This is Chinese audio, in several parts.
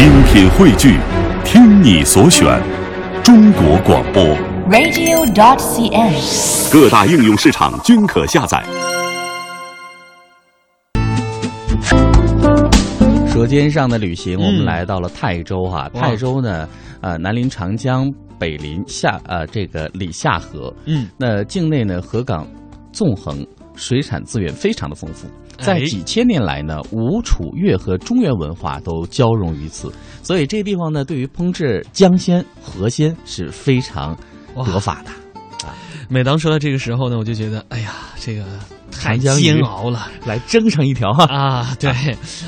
精品汇聚，听你所选，中国广播。radio.dot.cn，。各大应用市场均可下载。舌尖上的旅行，我们嗯来到了泰州哈、哇泰州呢，呃，南临长江，北临下呃这个里下河，嗯，那境内呢河港纵横，水产资源非常的丰富。在哎几千年来呢，吴楚越和中原文化都交融于此，所以这个地方呢，对于烹制江鲜、河鲜是非常哇得法的。每当说到这个时候呢，我就觉得，哎呀，这个太煎熬了来蒸上一条哈，啊！对，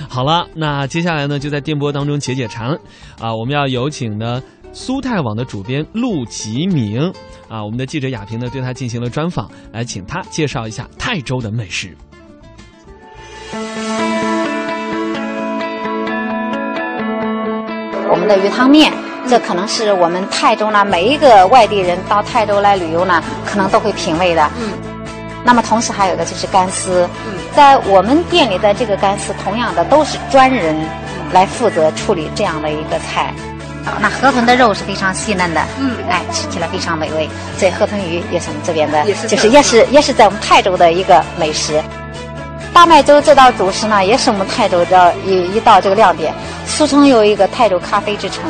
好了，那接下来呢，就在电波当中解解馋啊！我们要有请呢苏泰网的主编陆吉明啊，我们的记者亚平呢对他进行了专访，来请他介绍一下泰州的美食。我们的鱼汤面，这可能是我们泰州呢每一个外地人到泰州来旅游呢，可能都会品味的。嗯。那么同时还有一个就是干丝，嗯，在我们店里的这个干丝，同样的都是专人来负责处理这样的一个菜。啊那河豚的肉是非常细嫩的，嗯，哎，吃起来非常美味。所以河豚鱼也是我们这边的，就是也是也是在我们泰州的一个美食。大麦粥这道主食呢，也是我们泰州的一一道这个亮点，俗称有一个泰州咖啡之称。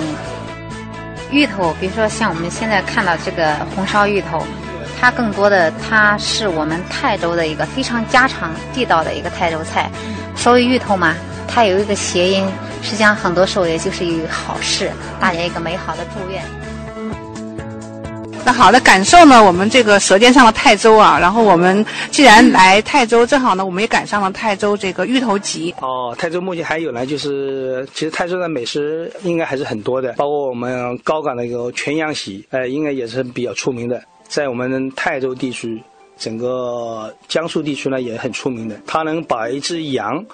芋头，比如说像我们现在看到这个红烧芋头，它更多的它是我们泰州的一个非常家常地道的一个泰州菜。所谓芋头嘛，它有一个谐音，实际上很多时候也就是一个好事，大家一个美好的祝愿。那好的感受呢？我们这个《舌尖上的泰州》啊，然后我们既然来泰州，正好呢，我们也赶上了泰州这个芋头集。哦，泰州目前还有呢，就是其实泰州的美食应该还是很多的，包括我们高岗的一个全羊席，呃，应该也是比较出名的，在我们泰州地区，整个江苏地区呢也很出名的，它能把一只羊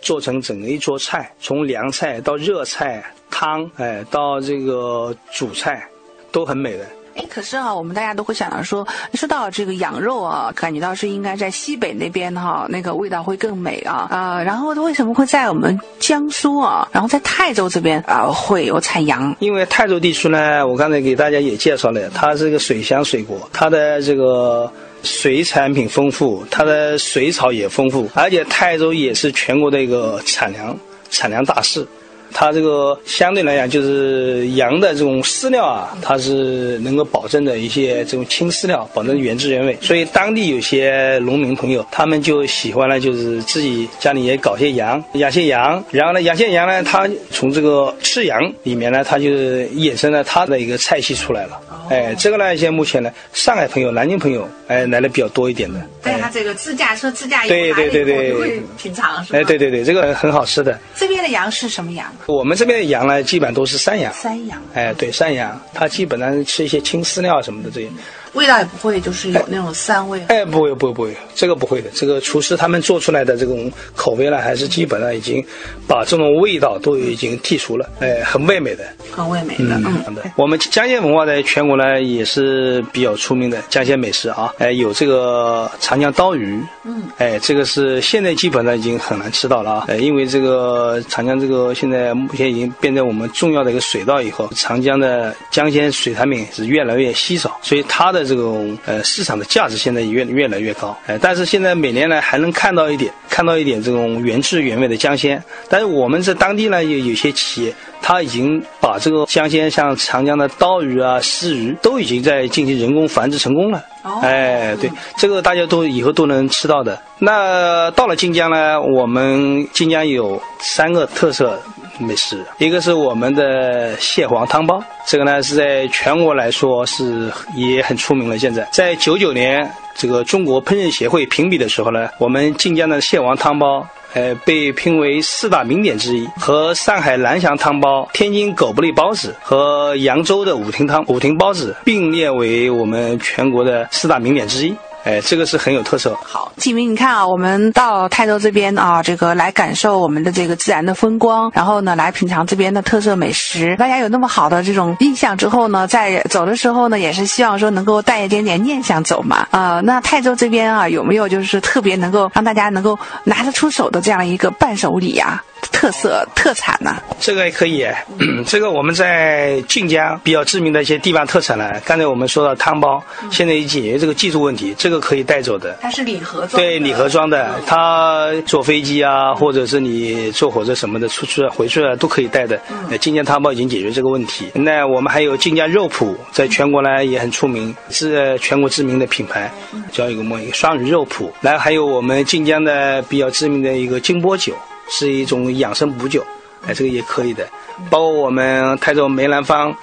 做成整个一桌菜，从凉菜到热菜、汤，哎，到这个主菜，都很美的。可是啊，我们大家都会想到说，说到这个羊肉啊，感觉到是应该在西北那边哈、那个味道会更美啊啊、然后为什么会在我们江苏啊，然后在泰州这边啊、会有产羊？因为泰州地区呢，我刚才给大家也介绍了，它是一个水乡水国，它的这个水产品丰富，它的水草也丰富，而且泰州也是全国的一个产粮产粮大市。它这个相对来讲，就是羊的这种饲料啊，它是能够保证的一些这种轻饲料，保证原汁原味。所以当地有些农民朋友，他们就喜欢呢，就是自己家里也搞些羊，养些羊。然后呢，养些羊呢，它从这个吃羊里面呢，它就衍生了它的一个菜系出来了。哎，这个呢，现在目前呢，上海朋友、南京朋友，哎，来的比较多一点的。对它这个自驾车自驾游对对对对来了以后就会品尝是吧？哎，对对对，这个很好吃的。这边的羊是什么羊？我们这边的羊呢，基本都是山羊。山羊，哎，对，山羊，它基本上吃一些青饲料什么的这些。味道也不会就是有那种膻味。哎，不会，不会，不会，这个不会的。这个厨师他们做出来的这种口味呢，还是基本上已经把这种味道都已经剔除了，哎，很味美的。很味美的，嗯，对，我们江鲜文化在全国呢也是比较出名的江鲜美食啊，哎，有这个长江刀鱼，嗯，哎，这个是现在基本上已经很难吃到了啊，呃，因为这个长江这个现在目前已经变成我们重要的一个水道以后，长江的江鲜水产品是越来越稀少，所以它的这种呃市场的价值现在也越越来越高，哎，但是现在每年呢还能看到一点，看到一点这种原汁原味的江鲜，但是我们在当地呢有有些企业。它已经把这个江鲜，像长江的刀鱼啊、丝鱼，都已经在进行人工繁殖成功了。哦哎，对，这个大家都以后都能吃到的。那到了晋江呢，我们晋江有三个特色美食，一个是我们的蟹黄汤包，这个呢是在全国来说是也很出名了。现在在九九年这个中国烹饪协会评比的时候呢，我们晋江的蟹黄汤包。呃，被评为四大名点之一，和上海蓝翔汤包、天津狗不理包子和扬州的五亭汤、五亭包子并列为我们全国的四大名点之一。哎，这个是很有特色。好，季明，你看啊，我们到泰州这边啊，这个来感受我们的这个自然的风光，然后呢，来品尝这边的特色美食。大家有那么好的这种印象之后呢，在走的时候呢，也是希望说能够带一点点念想走嘛。啊、那泰州这边啊，有没有就是特别能够让大家能够拿得出手的这样一个伴手礼呀、特色特产呢？这个也可以，这个我们在晋江比较知名的一些地方特产呢，刚才我们说到汤包，现在已解决这个技术问题，这个可以带走的。它是礼盒装，对，礼盒装的，它坐飞机啊，或者是你坐火车什么的出去回去啊，都可以带的。呃，晋江汤包已经解决这个问题。那我们还有晋江肉脯，在全国呢也很出名，是全国知名的品牌，叫一个么一个双鱼肉脯。然后还有我们晋江的比较知名的一个金波酒，是一种养生补酒。哎，这个也可以的，包括我们泰州梅兰芳，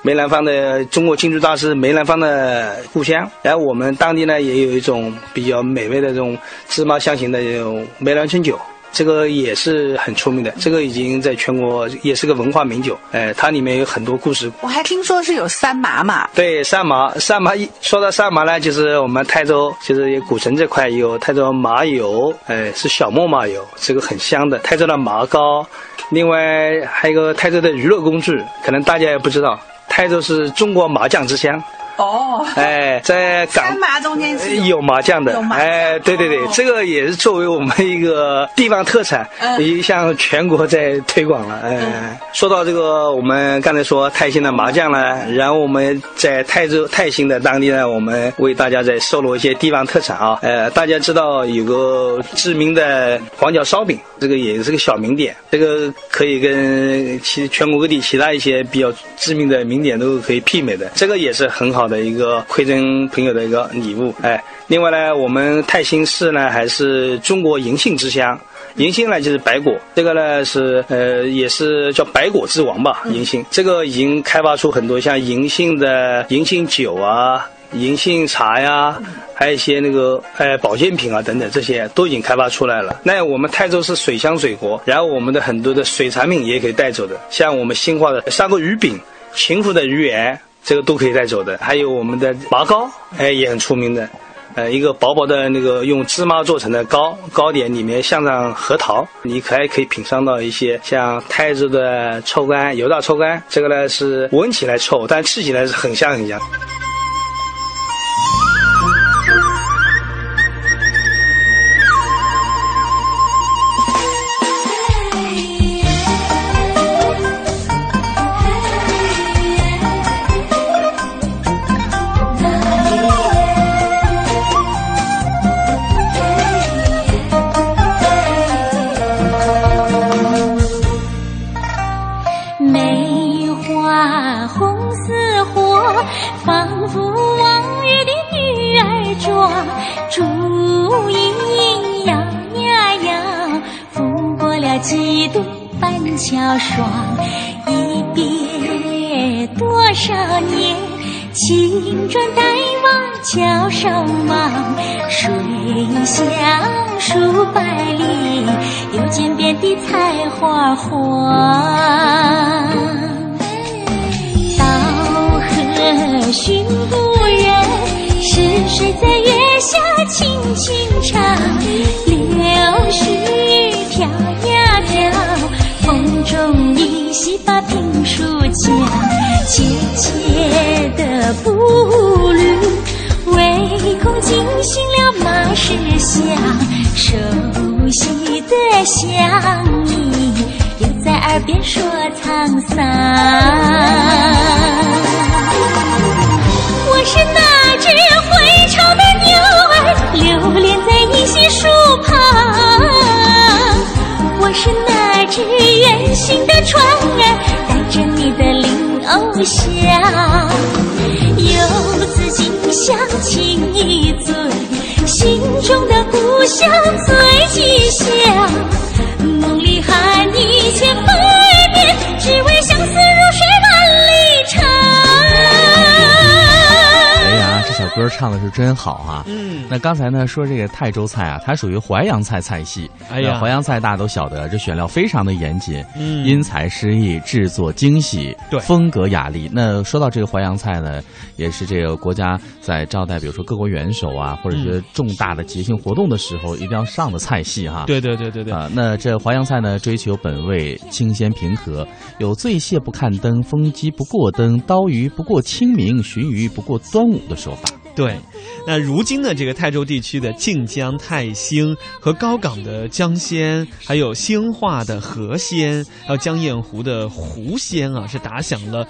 梅兰芳的中国京剧大师梅兰芳的故乡，然后我们当地呢也有一种比较美味的这种芝麻香型的这种梅兰春酒。这个也是很出名的，这个已经在全国也是个文化名酒。哎，它里面有很多故事。我还听说是有三麻嘛。对，三麻，三麻一说到三麻呢，就是我们泰州，就是古城这块有泰州麻油，哎，是小磨麻油，这个很香的。泰州的麻糕，另外还有个泰州的娱乐工具，可能大家也不知道，泰州是中国麻将之乡。哦，哎，在港麻中间是有麻将的。哎，对对对，这个也是作为我们一个地方特产，也向全国在推广了。哎，说到这个，我们刚才说泰兴的麻将呢，然后我们在泰州泰兴的当地呢，我们为大家在收录一些地方特产啊。呃，大家知道有个知名的黄角烧饼，这个也是个小名点，这个可以跟其全国各地其他一些比较知名的名点都可以媲美的，这个也是很好的一个馈赠朋友的一个礼物。哎，另外呢，我们泰兴市呢还是中国银杏之乡。银杏呢就是白果，这个呢是呃也是叫白果之王吧，银杏这个已经开发出很多像银杏的银杏酒啊。银杏茶呀，还有一些那个呃保健品啊等等，这些都已经开发出来了。那我们泰州是水乡水国，然后我们的很多的水产品也可以带走的，像我们兴化的砂锅鱼饼、秦府的鱼圆，这个都可以带走的。还有我们的麻糕，哎也很出名的。呃，一个薄薄的那个用芝麻做成的糕，糕点里面镶上核桃，你可还可以品尝到一些像泰州的臭干、油炸臭干，这个呢是闻起来臭，但吃起来是很香很香。一别多少年，青砖黛瓦桥上望。水乡数百里，又见遍地菜花黄。到河寻故人，是谁在月下轻轻唱？中依稀把评书讲，切切的步履。唯恐惊醒了马氏香，熟悉的乡音又在耳边说沧桑。我是那只会唱的远行的船儿，带着你的灵藕香。游子今乡情一醉，心中的故乡醉歌唱的是真好啊！嗯，那刚才呢说这个泰州菜啊，它属于淮扬菜菜系。哎呀淮扬菜大家都晓得，这选料非常的严谨，嗯因材施艺，制作精细，对风格雅丽。那说到这个淮扬菜呢，也是这个国家在招待，比如说各国元首啊，或者是重大的节庆活动的时候，一定要上的菜系哈。对对对对对，啊，那这淮扬菜呢，追求本味清鲜平和，有醉蟹不看灯，风鸡不过灯，刀鱼不过清明，鲟鱼不过端午的说法。对，那如今呢，这个泰州地区的靖江泰兴和高岗的江鲜，还有兴化的河鲜，还有江堰湖的湖鲜啊，是打响了。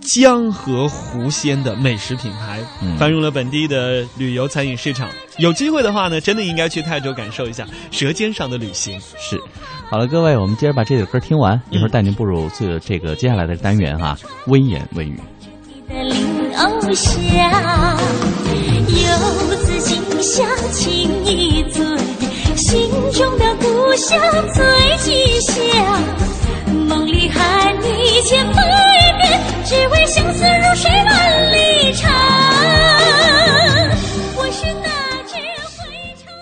江河湖鲜的美食品牌，嗯繁荣了本地的旅游餐饮市场。有机会的话呢，真的应该去泰州感受一下舌尖上的旅行。是，好了，各位，我们接着把这首歌听完，一会儿带您步入这这个接下来的单元哈，微言微语。的林偶像，游子乡情意醉心中的故乡最吉祥。梦里喊你千百遍只为